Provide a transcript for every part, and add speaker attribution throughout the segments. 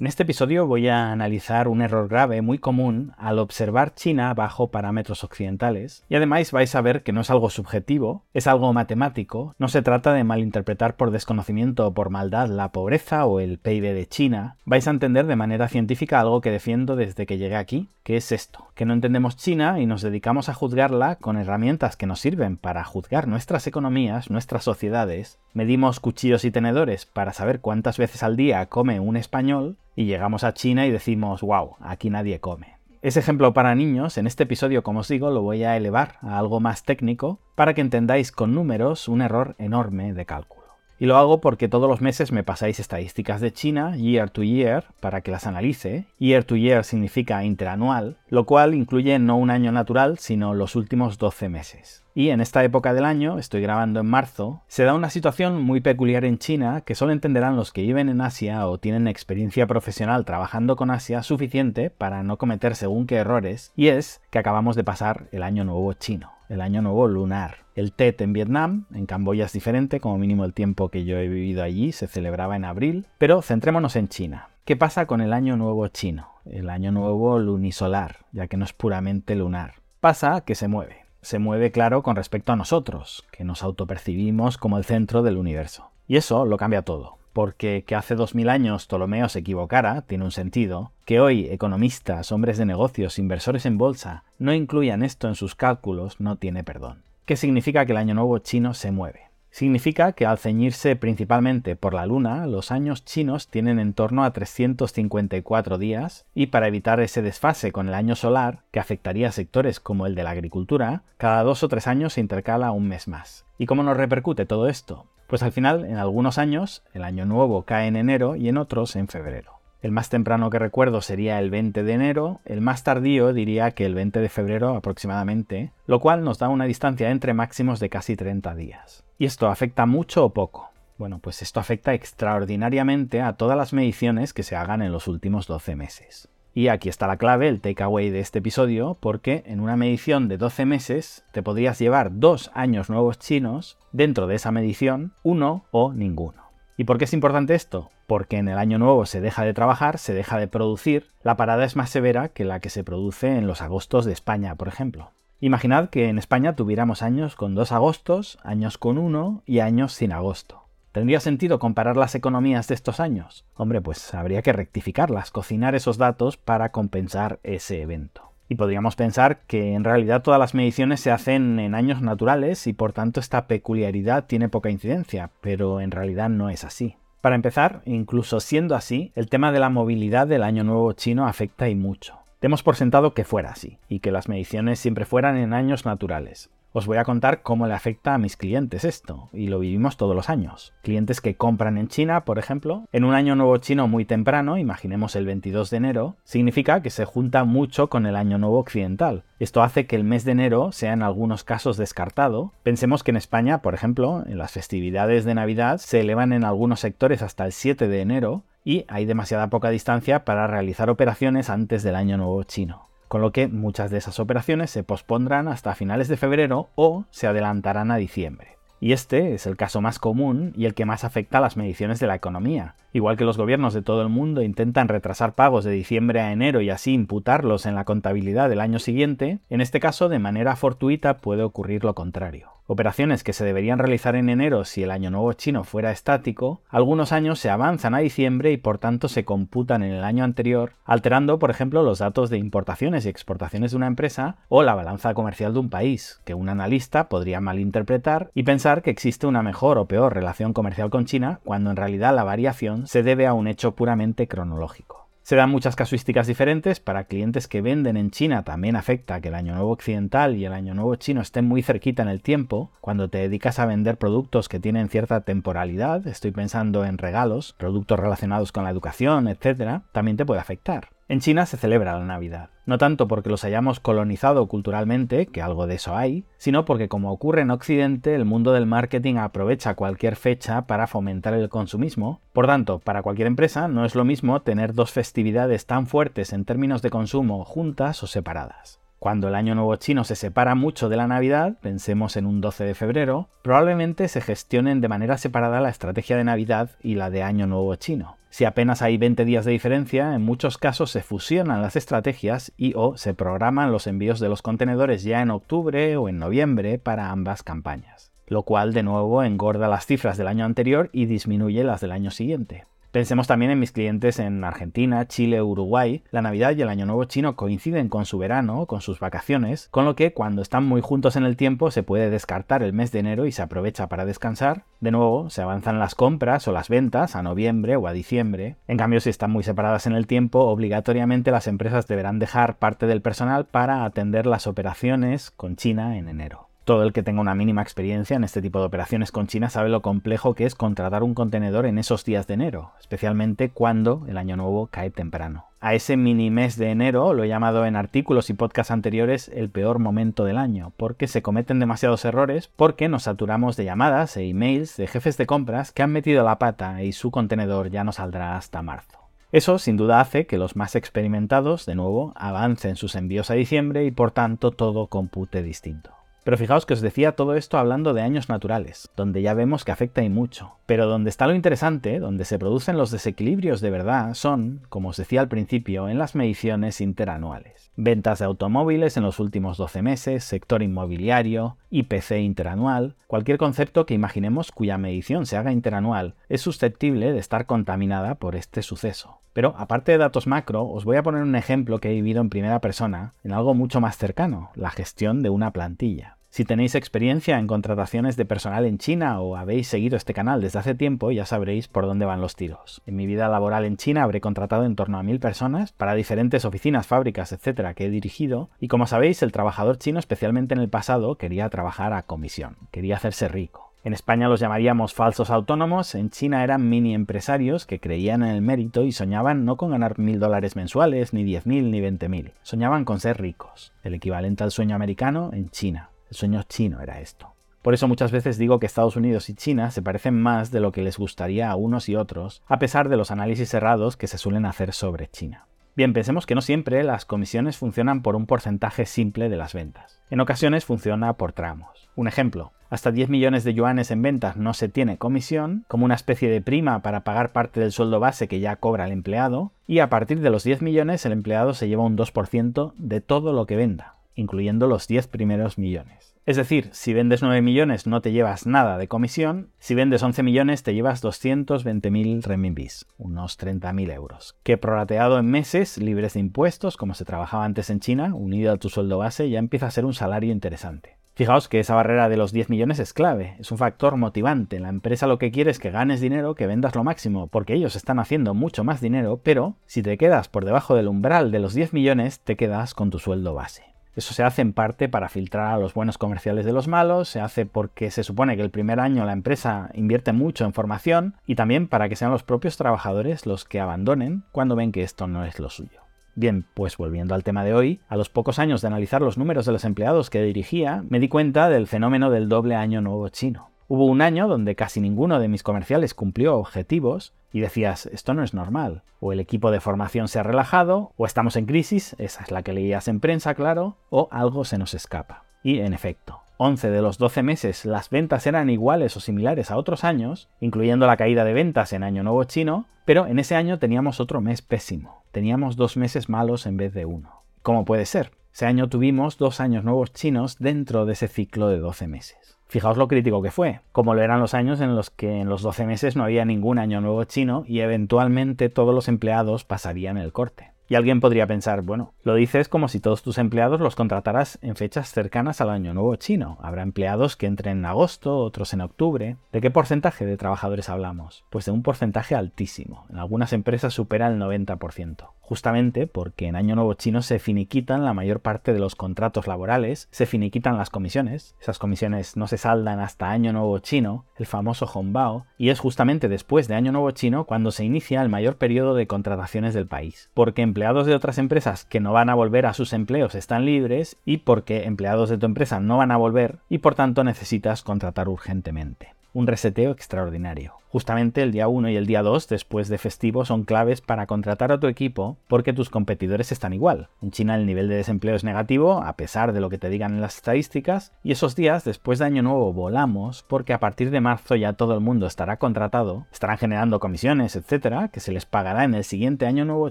Speaker 1: En este episodio voy a analizar un error grave muy común al observar China bajo parámetros occidentales y además vais a ver que no es algo subjetivo, es algo matemático, no se trata de malinterpretar por desconocimiento o por maldad la pobreza o el PIB de China, vais a entender de manera científica algo que defiendo desde que llegué aquí, que es esto, que no entendemos China y nos dedicamos a juzgarla con herramientas que nos sirven para juzgar nuestras economías, nuestras sociedades, medimos cuchillos y tenedores para saber cuántas veces al día come un español, y llegamos a China y decimos, wow, aquí nadie come. Ese ejemplo para niños, en este episodio, como os digo, lo voy a elevar a algo más técnico para que entendáis con números un error enorme de cálculo. Y lo hago porque todos los meses me pasáis estadísticas de China, year to year, para que las analice. Year to year significa interanual, lo cual incluye no un año natural, sino los últimos 12 meses. Y en esta época del año, estoy grabando en marzo, se da una situación muy peculiar en China que solo entenderán los que viven en Asia o tienen experiencia profesional trabajando con Asia suficiente para no cometer según qué errores, y es que acabamos de pasar el año nuevo chino, el año nuevo lunar. El Tet en Vietnam, en Camboya es diferente, como mínimo el tiempo que yo he vivido allí se celebraba en abril, pero centrémonos en China. ¿Qué pasa con el año nuevo chino? El año nuevo lunisolar, ya que no es puramente lunar. Pasa que se mueve se mueve claro con respecto a nosotros, que nos autopercibimos como el centro del universo. Y eso lo cambia todo, porque que hace 2000 años Ptolomeo se equivocara tiene un sentido, que hoy economistas, hombres de negocios, inversores en bolsa no incluyan esto en sus cálculos no tiene perdón. ¿Qué significa que el año nuevo chino se mueve? Significa que al ceñirse principalmente por la luna, los años chinos tienen en torno a 354 días y para evitar ese desfase con el año solar, que afectaría a sectores como el de la agricultura, cada dos o tres años se intercala un mes más. ¿Y cómo nos repercute todo esto? Pues al final, en algunos años, el año nuevo cae en enero y en otros en febrero. El más temprano que recuerdo sería el 20 de enero, el más tardío diría que el 20 de febrero aproximadamente, lo cual nos da una distancia entre máximos de casi 30 días. ¿Y esto afecta mucho o poco? Bueno, pues esto afecta extraordinariamente a todas las mediciones que se hagan en los últimos 12 meses. Y aquí está la clave, el takeaway de este episodio, porque en una medición de 12 meses te podrías llevar dos años nuevos chinos, dentro de esa medición, uno o ninguno. ¿Y por qué es importante esto? Porque en el año nuevo se deja de trabajar, se deja de producir, la parada es más severa que la que se produce en los agostos de España, por ejemplo. Imaginad que en España tuviéramos años con dos agostos, años con uno y años sin agosto. ¿Tendría sentido comparar las economías de estos años? Hombre, pues habría que rectificarlas, cocinar esos datos para compensar ese evento. Y podríamos pensar que en realidad todas las mediciones se hacen en años naturales y por tanto esta peculiaridad tiene poca incidencia, pero en realidad no es así. Para empezar, incluso siendo así, el tema de la movilidad del año nuevo chino afecta y mucho. Demos por sentado que fuera así, y que las mediciones siempre fueran en años naturales. Os voy a contar cómo le afecta a mis clientes esto, y lo vivimos todos los años. Clientes que compran en China, por ejemplo, en un año nuevo chino muy temprano, imaginemos el 22 de enero, significa que se junta mucho con el año nuevo occidental. Esto hace que el mes de enero sea en algunos casos descartado. Pensemos que en España, por ejemplo, en las festividades de Navidad se elevan en algunos sectores hasta el 7 de enero, y hay demasiada poca distancia para realizar operaciones antes del año nuevo chino con lo que muchas de esas operaciones se pospondrán hasta finales de febrero o se adelantarán a diciembre. Y este es el caso más común y el que más afecta a las mediciones de la economía. Igual que los gobiernos de todo el mundo intentan retrasar pagos de diciembre a enero y así imputarlos en la contabilidad del año siguiente, en este caso de manera fortuita puede ocurrir lo contrario. Operaciones que se deberían realizar en enero si el año nuevo chino fuera estático, algunos años se avanzan a diciembre y por tanto se computan en el año anterior, alterando por ejemplo los datos de importaciones y exportaciones de una empresa o la balanza comercial de un país, que un analista podría malinterpretar y pensar que existe una mejor o peor relación comercial con China cuando en realidad la variación se debe a un hecho puramente cronológico. Se dan muchas casuísticas diferentes. Para clientes que venden en China también afecta que el Año Nuevo Occidental y el Año Nuevo Chino estén muy cerquita en el tiempo. Cuando te dedicas a vender productos que tienen cierta temporalidad, estoy pensando en regalos, productos relacionados con la educación, etc., también te puede afectar. En China se celebra la Navidad, no tanto porque los hayamos colonizado culturalmente, que algo de eso hay, sino porque como ocurre en Occidente, el mundo del marketing aprovecha cualquier fecha para fomentar el consumismo. Por tanto, para cualquier empresa no es lo mismo tener dos festividades tan fuertes en términos de consumo juntas o separadas. Cuando el Año Nuevo chino se separa mucho de la Navidad, pensemos en un 12 de febrero, probablemente se gestionen de manera separada la estrategia de Navidad y la de Año Nuevo chino. Si apenas hay 20 días de diferencia, en muchos casos se fusionan las estrategias y o se programan los envíos de los contenedores ya en octubre o en noviembre para ambas campañas, lo cual de nuevo engorda las cifras del año anterior y disminuye las del año siguiente. Pensemos también en mis clientes en Argentina, Chile, Uruguay. La Navidad y el Año Nuevo chino coinciden con su verano, con sus vacaciones, con lo que cuando están muy juntos en el tiempo se puede descartar el mes de enero y se aprovecha para descansar. De nuevo, se avanzan las compras o las ventas a noviembre o a diciembre. En cambio, si están muy separadas en el tiempo, obligatoriamente las empresas deberán dejar parte del personal para atender las operaciones con China en enero. Todo el que tenga una mínima experiencia en este tipo de operaciones con China sabe lo complejo que es contratar un contenedor en esos días de enero, especialmente cuando el año nuevo cae temprano. A ese mini mes de enero lo he llamado en artículos y podcasts anteriores el peor momento del año, porque se cometen demasiados errores, porque nos saturamos de llamadas e emails de jefes de compras que han metido la pata y su contenedor ya no saldrá hasta marzo. Eso sin duda hace que los más experimentados, de nuevo, avancen sus envíos a diciembre y por tanto todo compute distinto. Pero fijaos que os decía todo esto hablando de años naturales, donde ya vemos que afecta y mucho. Pero donde está lo interesante, donde se producen los desequilibrios de verdad, son, como os decía al principio, en las mediciones interanuales. Ventas de automóviles en los últimos 12 meses, sector inmobiliario, IPC interanual, cualquier concepto que imaginemos cuya medición se haga interanual es susceptible de estar contaminada por este suceso. Pero aparte de datos macro, os voy a poner un ejemplo que he vivido en primera persona, en algo mucho más cercano, la gestión de una plantilla. Si tenéis experiencia en contrataciones de personal en China o habéis seguido este canal desde hace tiempo, ya sabréis por dónde van los tiros. En mi vida laboral en China habré contratado en torno a mil personas para diferentes oficinas, fábricas, etcétera, que he dirigido, y como sabéis, el trabajador chino, especialmente en el pasado, quería trabajar a comisión, quería hacerse rico. En España los llamaríamos falsos autónomos, en China eran mini empresarios que creían en el mérito y soñaban no con ganar mil dólares mensuales, ni diez mil, ni veinte mil, soñaban con ser ricos, el equivalente al sueño americano en China. El sueño chino era esto. Por eso muchas veces digo que Estados Unidos y China se parecen más de lo que les gustaría a unos y otros, a pesar de los análisis cerrados que se suelen hacer sobre China. Bien, pensemos que no siempre las comisiones funcionan por un porcentaje simple de las ventas. En ocasiones funciona por tramos. Un ejemplo, hasta 10 millones de yuanes en ventas no se tiene comisión, como una especie de prima para pagar parte del sueldo base que ya cobra el empleado, y a partir de los 10 millones el empleado se lleva un 2% de todo lo que venda incluyendo los 10 primeros millones. Es decir, si vendes 9 millones no te llevas nada de comisión, si vendes 11 millones te llevas 220.000 renminbis, unos 30.000 euros, que prorateado en meses libres de impuestos, como se trabajaba antes en China, unido a tu sueldo base, ya empieza a ser un salario interesante. Fijaos que esa barrera de los 10 millones es clave, es un factor motivante. La empresa lo que quiere es que ganes dinero, que vendas lo máximo, porque ellos están haciendo mucho más dinero, pero si te quedas por debajo del umbral de los 10 millones, te quedas con tu sueldo base. Eso se hace en parte para filtrar a los buenos comerciales de los malos, se hace porque se supone que el primer año la empresa invierte mucho en formación y también para que sean los propios trabajadores los que abandonen cuando ven que esto no es lo suyo. Bien, pues volviendo al tema de hoy, a los pocos años de analizar los números de los empleados que dirigía, me di cuenta del fenómeno del doble año nuevo chino. Hubo un año donde casi ninguno de mis comerciales cumplió objetivos y decías, esto no es normal. O el equipo de formación se ha relajado, o estamos en crisis, esa es la que leías en prensa, claro, o algo se nos escapa. Y en efecto, 11 de los 12 meses las ventas eran iguales o similares a otros años, incluyendo la caída de ventas en Año Nuevo Chino, pero en ese año teníamos otro mes pésimo. Teníamos dos meses malos en vez de uno. ¿Cómo puede ser? Ese año tuvimos dos años nuevos chinos dentro de ese ciclo de 12 meses. Fijaos lo crítico que fue, como lo eran los años en los que en los 12 meses no había ningún año nuevo chino y eventualmente todos los empleados pasarían el corte. Y alguien podría pensar, bueno, lo dices como si todos tus empleados los contrataras en fechas cercanas al Año Nuevo chino. Habrá empleados que entren en agosto, otros en octubre. ¿De qué porcentaje de trabajadores hablamos? Pues de un porcentaje altísimo. En algunas empresas supera el 90% justamente porque en Año Nuevo Chino se finiquitan la mayor parte de los contratos laborales, se finiquitan las comisiones, esas comisiones no se saldan hasta Año Nuevo Chino, el famoso Hongbao, y es justamente después de Año Nuevo Chino cuando se inicia el mayor periodo de contrataciones del país, porque empleados de otras empresas que no van a volver a sus empleos están libres y porque empleados de tu empresa no van a volver y por tanto necesitas contratar urgentemente. Un reseteo extraordinario. Justamente el día 1 y el día 2 después de festivo son claves para contratar a tu equipo porque tus competidores están igual. En China el nivel de desempleo es negativo a pesar de lo que te digan en las estadísticas y esos días después de Año Nuevo volamos porque a partir de marzo ya todo el mundo estará contratado, estarán generando comisiones, etcétera, que se les pagará en el siguiente Año Nuevo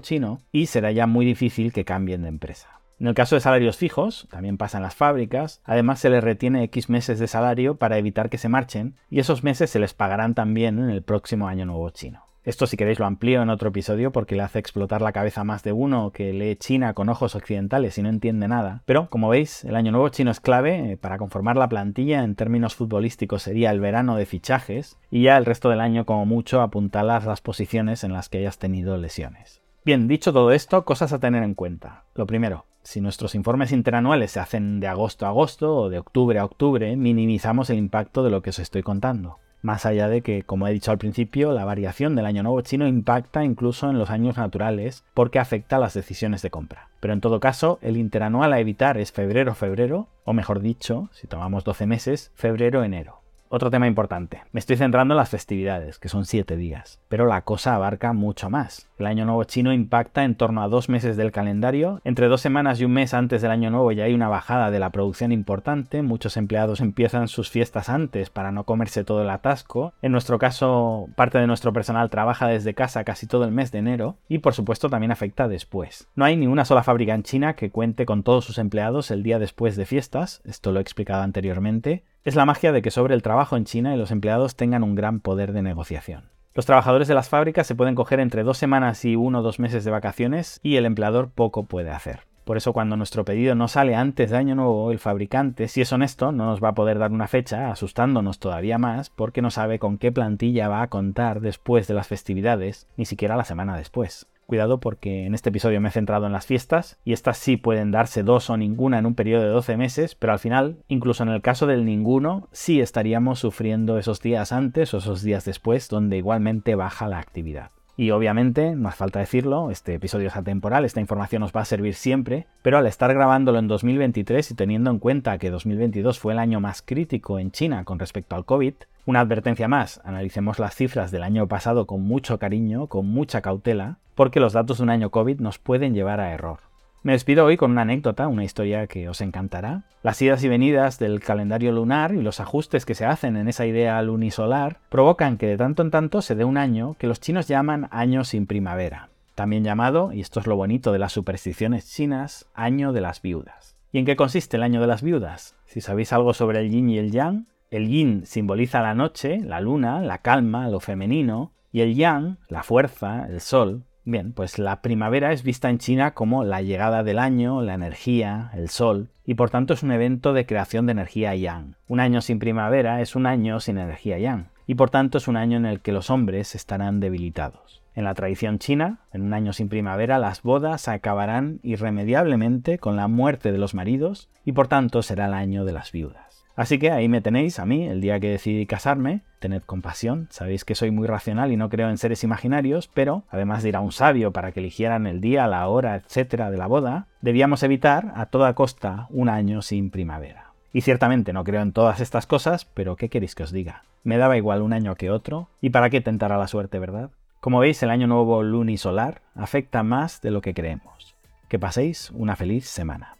Speaker 1: chino y será ya muy difícil que cambien de empresa. En el caso de salarios fijos, también pasa en las fábricas, además se les retiene X meses de salario para evitar que se marchen y esos meses se les pagarán también en el próximo año nuevo chino. Esto si queréis lo amplío en otro episodio porque le hace explotar la cabeza más de uno que lee China con ojos occidentales y no entiende nada. Pero, como veis, el año nuevo chino es clave eh, para conformar la plantilla. En términos futbolísticos sería el verano de fichajes y ya el resto del año como mucho apuntalas las posiciones en las que hayas tenido lesiones. Bien, dicho todo esto, cosas a tener en cuenta. Lo primero, si nuestros informes interanuales se hacen de agosto a agosto o de octubre a octubre, minimizamos el impacto de lo que os estoy contando. Más allá de que, como he dicho al principio, la variación del año nuevo chino impacta incluso en los años naturales porque afecta a las decisiones de compra. Pero en todo caso, el interanual a evitar es febrero-febrero, o mejor dicho, si tomamos 12 meses, febrero-enero. Otro tema importante. Me estoy centrando en las festividades, que son 7 días, pero la cosa abarca mucho más. El año nuevo chino impacta en torno a dos meses del calendario. Entre dos semanas y un mes antes del año nuevo ya hay una bajada de la producción importante. Muchos empleados empiezan sus fiestas antes para no comerse todo el atasco. En nuestro caso, parte de nuestro personal trabaja desde casa casi todo el mes de enero y por supuesto también afecta después. No hay ni una sola fábrica en China que cuente con todos sus empleados el día después de fiestas. Esto lo he explicado anteriormente es la magia de que sobre el trabajo en China y los empleados tengan un gran poder de negociación. Los trabajadores de las fábricas se pueden coger entre dos semanas y uno o dos meses de vacaciones y el empleador poco puede hacer. Por eso cuando nuestro pedido no sale antes de año nuevo, el fabricante, si es honesto, no nos va a poder dar una fecha, asustándonos todavía más, porque no sabe con qué plantilla va a contar después de las festividades, ni siquiera la semana después. Cuidado porque en este episodio me he centrado en las fiestas y estas sí pueden darse dos o ninguna en un periodo de 12 meses, pero al final, incluso en el caso del ninguno, sí estaríamos sufriendo esos días antes o esos días después donde igualmente baja la actividad. Y obviamente, más falta decirlo, este episodio es atemporal, esta información os va a servir siempre, pero al estar grabándolo en 2023 y teniendo en cuenta que 2022 fue el año más crítico en China con respecto al COVID, una advertencia más, analicemos las cifras del año pasado con mucho cariño, con mucha cautela, porque los datos de un año COVID nos pueden llevar a error. Me despido hoy con una anécdota, una historia que os encantará. Las idas y venidas del calendario lunar y los ajustes que se hacen en esa idea lunisolar provocan que de tanto en tanto se dé un año que los chinos llaman año sin primavera, también llamado, y esto es lo bonito de las supersticiones chinas, año de las viudas. ¿Y en qué consiste el año de las viudas? Si sabéis algo sobre el yin y el yang, el yin simboliza la noche, la luna, la calma, lo femenino, y el yang, la fuerza, el sol. Bien, pues la primavera es vista en China como la llegada del año, la energía, el sol, y por tanto es un evento de creación de energía yang. Un año sin primavera es un año sin energía yang, y por tanto es un año en el que los hombres estarán debilitados. En la tradición china, en un año sin primavera, las bodas acabarán irremediablemente con la muerte de los maridos, y por tanto será el año de las viudas. Así que ahí me tenéis a mí el día que decidí casarme. Tened compasión, sabéis que soy muy racional y no creo en seres imaginarios, pero además de ir a un sabio para que eligieran el día, la hora, etcétera de la boda, debíamos evitar a toda costa un año sin primavera. Y ciertamente no creo en todas estas cosas, pero ¿qué queréis que os diga? Me daba igual un año que otro, y para qué tentar a la suerte, ¿verdad? Como veis, el año nuevo lunisolar afecta más de lo que creemos. Que paséis una feliz semana.